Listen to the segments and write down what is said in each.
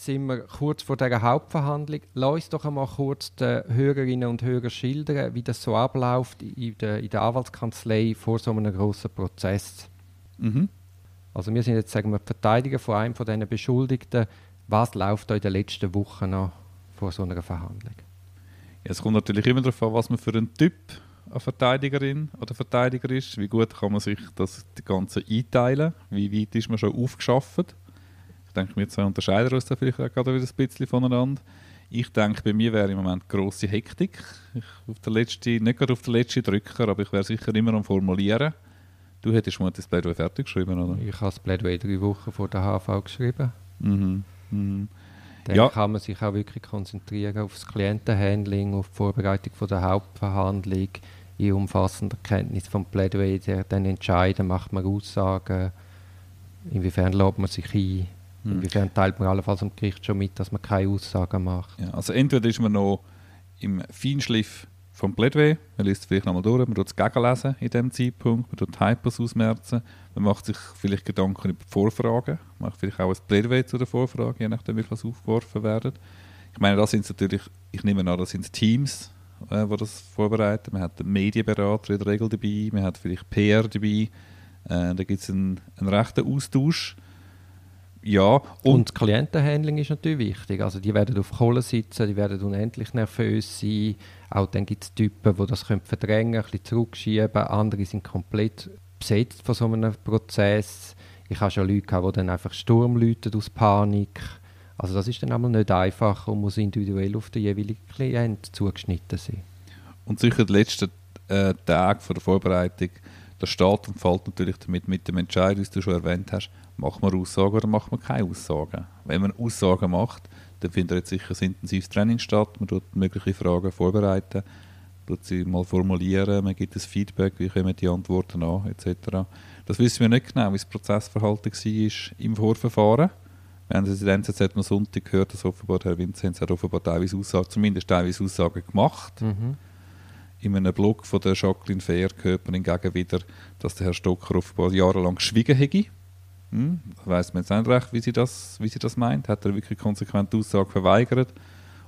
Jetzt sind wir kurz vor der Hauptverhandlung. Lass uns doch einmal kurz den Hörerinnen und Hörern schildern, wie das so abläuft in der, in der Anwaltskanzlei vor so einem grossen Prozess. Mhm. Also wir sind jetzt sagen wir Verteidiger von einem von diesen Beschuldigten. Was läuft da in den letzten Wochen noch vor so einer Verhandlung? Ja, es kommt natürlich immer darauf an, was man für ein Typ eine Verteidigerin oder Verteidiger ist. Wie gut kann man sich das Ganze einteilen? Wie weit ist man schon aufgeschafft? Ich denke, wir zwei unterscheiden uns da vielleicht auch gerade wieder ein bisschen voneinander. Ich denke, bei mir wäre im Moment grosse Hektik. Ich auf der letzte, nicht gerade auf den letzten Drücker, aber ich wäre sicher immer am Formulieren. Du hättest mal das Plädoyer fertig geschrieben, oder? Ich habe das Plädoyer drei Wochen vor der HV geschrieben. Mhm. Mhm. Dann ja. kann man sich auch wirklich konzentrieren auf das Klientenhandling, auf die Vorbereitung von der Hauptverhandlung, in umfassender Kenntnis vom Plädoyer dann entscheiden, macht man Aussagen, inwiefern lädt man sich ein, hm. inwiefern teilt man allenfalls am Gericht schon mit, dass man keine Aussagen macht. Ja, also entweder ist man noch im Feinschliff vom Plädoyer, man liest es vielleicht nochmal durch, man tut es gegenlesen in diesem Zeitpunkt, man tut Typos ausmerzen, man macht sich vielleicht Gedanken über die Vorfragen, macht vielleicht auch ein Plädoyer zu der Vorfrage, je nachdem wie was aufgeworfen werden. Ich meine, das sind natürlich, ich nehme an, das sind Teams, äh, die das vorbereiten. Man hat einen Medienberater in der Regel dabei, man hat vielleicht PR dabei. Äh, da gibt es einen, einen rechten Austausch. Ja, und, und Klientenhandling ist natürlich wichtig. Also die werden auf Kohle sitzen, die werden unendlich nervös sein. Auch dann gibt es Typen, die das können verdrängen ein bisschen zurückschieben. Andere sind komplett besetzt von so einem Prozess. Ich habe schon Leute gehabt, die dann einfach Sturm läuten aus Panik. Also das ist dann einmal nicht einfach und muss individuell auf den jeweiligen Klient zugeschnitten sein. Und sicher die letzten äh, Tage der Vorbereitung, der steht und fällt natürlich damit mit dem Entscheid, wie du schon erwähnt hast, macht man Aussagen oder macht man keine Aussagen. Wenn man Aussagen macht, dann findet jetzt sicher ein intensives Training statt, man tut mögliche Fragen vorbereiten, tut sie mal formulieren, man gibt ein Feedback, wie kommen die Antworten an, etc. Das wissen wir nicht genau, wie das Prozessverhalten war im Vorverfahren. Wir haben es in der NZZ am Sonntag gehört, dass offenbar Herr Vinzenz hat offenbar teilweise Aussagen, zumindest teilweise Aussagen gemacht. Mhm. In einem Blog von der Jacqueline man hingegen wieder, dass der Herr Stocker offenbar jahrelang geschwiegen hätte. Hm, weiß man jetzt nicht recht, wie sie, das, wie sie das meint. Hat er wirklich konsequent die Aussage verweigert?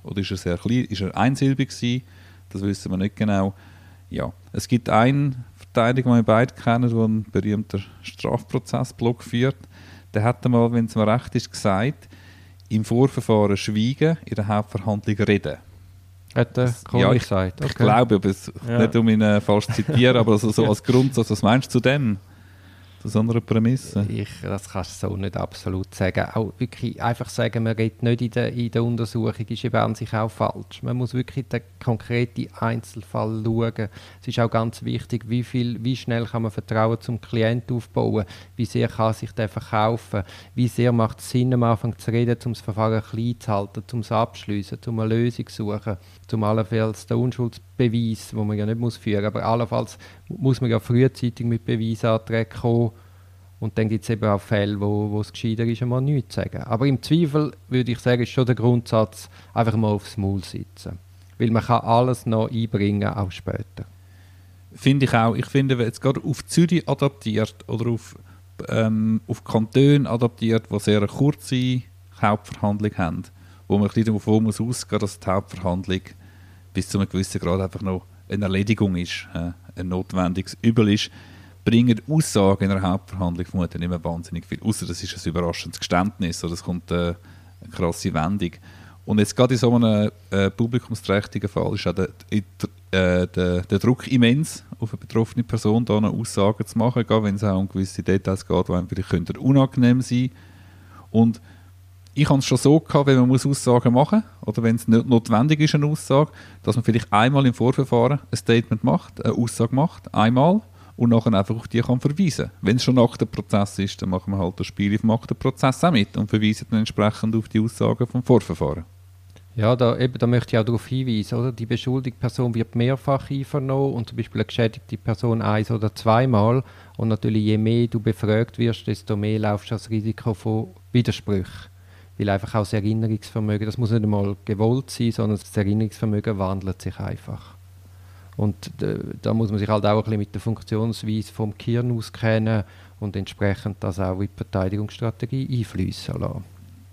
Oder ist er sehr klein, ist er einsilbig gewesen? Das wissen wir nicht genau. Ja, es gibt einen Verteidiger, den wir beide kennen, der einen berühmten Strafprozessblog führt der hat einmal, wenn es mir recht ist, gesagt, im Vorverfahren schweigen, in der Hauptverhandlung reden. Hat er ja, ich, gesagt? Okay. Ich glaube, aber es, ja. nicht um ihn äh, falsch zu zitieren, aber also so als Grundsatz, was meinst du zu dem? Zu so einer Prämisse? Ich, das kannst du so nicht absolut sagen. Auch wirklich einfach sagen, man redet nicht in der, in der Untersuchung, ist eben an sich auch falsch. Man muss wirklich den konkreten Einzelfall schauen. Es ist auch ganz wichtig, wie, viel, wie schnell kann man Vertrauen zum Klient aufbauen, wie sehr kann sich der verkaufen, wie sehr macht es Sinn, am Anfang zu reden, um das Verfahren klein zu halten, um es abschließen, um eine Lösung zu suchen, zum allenfalls den Unschuldsbeweis, wo man ja nicht muss führen, aber allenfalls muss man ja frühzeitig mit Beweisanträgen kommen und dann gibt es eben auch Fälle, wo, wo es gescheiter ist, einmal nichts zu sagen. Aber im Zweifel würde ich sagen, ist schon der Grundsatz, einfach mal aufs Maul sitzen. Weil man kann alles noch einbringen, auch später. Finde ich auch. Ich finde, wenn jetzt gerade auf Zürich adaptiert oder auf, ähm, auf Kantone adaptiert, die sehr eine kurze Hauptverhandlung haben, wo man ein davon muss ausgehen, dass die Hauptverhandlung bis zu einem gewissen Grad einfach noch eine Erledigung ist, äh, ein notwendiges Übel ist, bringen Aussagen in einer Hauptverhandlung vermutlich nicht mehr wahnsinnig viel. Außer das ist ein überraschendes Geständnis oder es kommt äh, eine krasse Wendung. Und jetzt gerade in so einem äh, publikumsträchtigen Fall ist auch der, der, der, der, Druck immens, auf eine betroffene Person da eine Aussage zu machen, wenn es auch um gewisse Details geht, die einem vielleicht unangenehm sein. Und ich habe es schon so gehabt, wenn man Aussagen machen muss, oder wenn es nicht notwendig ist, eine Aussage, dass man vielleicht einmal im Vorverfahren ein Statement macht, eine Aussage macht, einmal, und nachher einfach auf die kann verweisen. Wenn es schon nach dem Prozess ist, dann machen wir halt das Spiel auf dem Prozess auch mit und verweisen dann entsprechend auf die Aussagen vom Vorverfahren. Ja, da, eben, da möchte ich auch darauf hinweisen, oder? die beschuldigte Person wird mehrfach einvernommen und zum Beispiel eine geschädigte Person eins oder zweimal und natürlich je mehr du befragt wirst, desto mehr laufst du das Risiko von Widersprüchen. Weil einfach auch das Erinnerungsvermögen, das muss nicht einmal gewollt sein, sondern das Erinnerungsvermögen wandelt sich einfach. Und da muss man sich halt auch ein bisschen mit der Funktionsweise vom Gehirn auskennen und entsprechend das auch in die Verteidigungsstrategie einfließen lassen.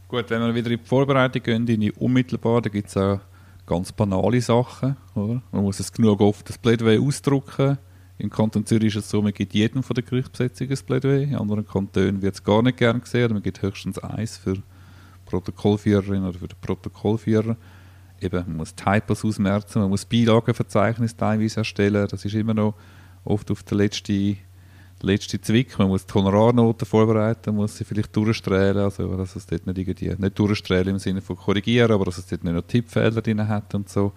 Gut, wenn wir wieder in die Vorbereitung gehen, in die unmittelbar, da gibt es auch ganz banale Sachen. Oder? Man muss es genug oft das Plädoyer ausdrucken. Im Kanton Zürich ist es so, man gibt jedem von der Gerichtsbesetzungen ein Plädoyer. In anderen Kantonen wird es gar nicht gern gesehen. Man gibt höchstens eins für Protokollführerin oder für den Protokollführer. Eben, man muss Typos ausmerzen, man muss Beilagenverzeichnis teilweise erstellen. Das ist immer noch oft auf der letzten letzte Zwick. Man muss die Honorarnoten vorbereiten, muss sie vielleicht durchstrählen, also dass es dort nicht irgendwie, nicht durchstrählen im Sinne von korrigieren, aber dass es dort nicht noch Tippfehler drin hat und so.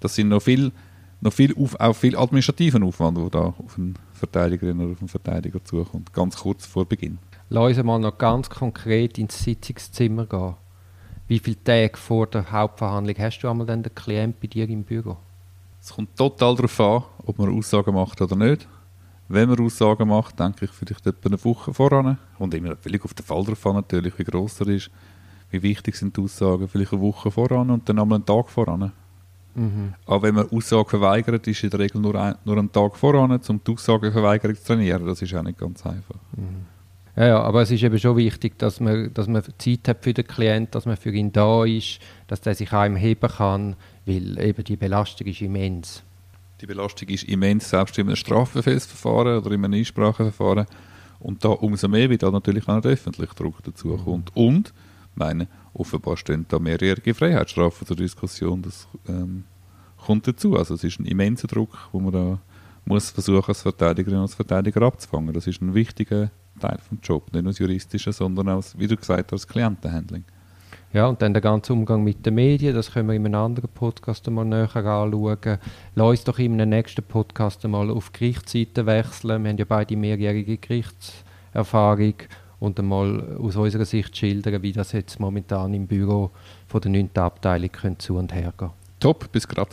Das sind noch viel, noch viel, auf, auch viel administrativen Aufwand, der da auf einen Verteidigerin oder auf einen Verteidiger zukommt, ganz kurz vor Beginn. Lass uns mal noch ganz konkret ins Sitzungszimmer gehen. Wie viele Tage vor der Hauptverhandlung hast du einmal den Klient bei dir im Büro? Es kommt total darauf an, ob man Aussagen macht oder nicht. Wenn man Aussagen macht, denke ich vielleicht etwa eine Woche voran. Und immer völlig auf den Fall drauf an, natürlich, wie gross er ist, wie wichtig sind die Aussagen, vielleicht eine Woche voran und dann einmal einen Tag voran. Mhm. Aber wenn man Aussagen verweigert, ist in der Regel nur, ein, nur einen Tag voran, um die Aussagenverweigerung zu trainieren. Das ist auch nicht ganz einfach. Mhm. Ja, ja, aber es ist eben schon wichtig, dass man, dass man Zeit hat für den Klienten, dass man für ihn da ist, dass der sich auch im heben kann, weil eben die Belastung ist immens. Die Belastung ist immens, selbst in einem Strafverfahren oder in einem Einspracheverfahren. Und da umso mehr, wie da natürlich auch der öffentliche Druck dazu mhm. kommt. Und, meine, offenbar stehen da mehrjährige Freiheitsstrafen zur Diskussion. Das ähm, kommt dazu. Also es ist ein immenser Druck, wo man da muss versuchen, als Verteidigerin und als Verteidiger abzufangen. Das ist ein wichtiger Teil des Jobs, nicht nur das Juristische, sondern auch, wie du gesagt hast, das Klientenhandling. Ja, und dann der ganze Umgang mit den Medien, das können wir in einem anderen Podcast mal näher anschauen. Lass uns doch in einem nächsten Podcast mal auf Gerichtsseite wechseln. Wir haben ja beide mehrjährige Gerichtserfahrung und einmal aus unserer Sicht schildern, wie das jetzt momentan im Büro von der 9. Abteilung zu und her geht. Top, bis gerade.